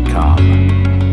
com.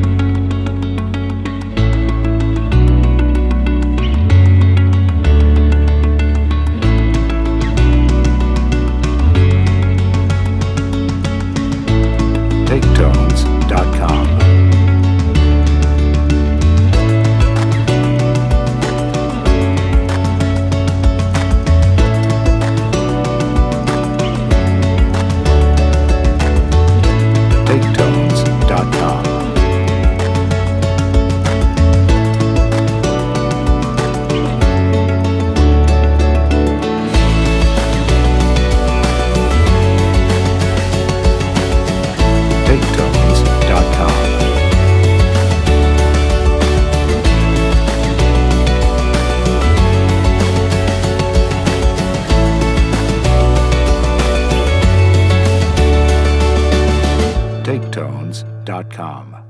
ringtones.com.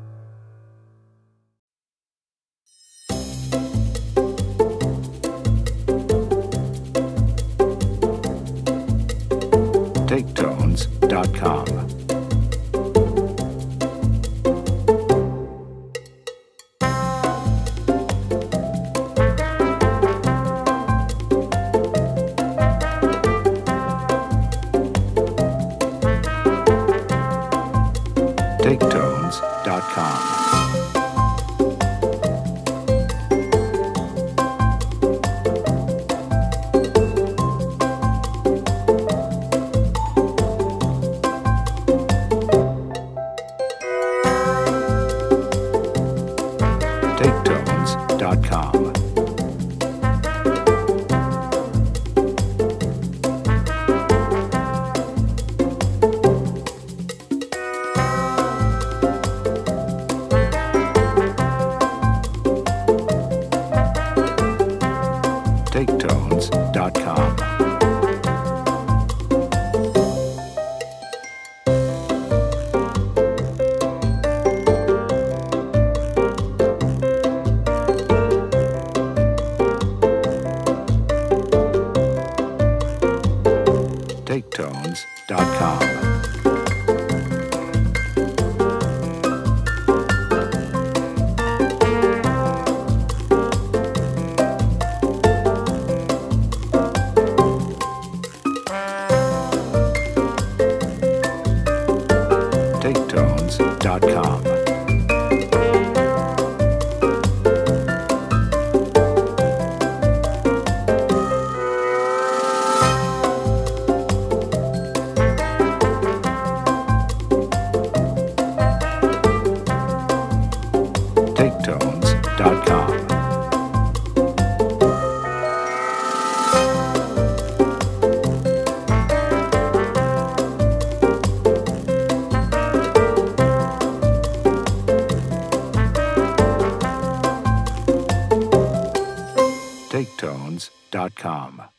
TakeTones.com. Tones.com. TakeTones.com. steaktones.com. www.thebrandonbrown.com.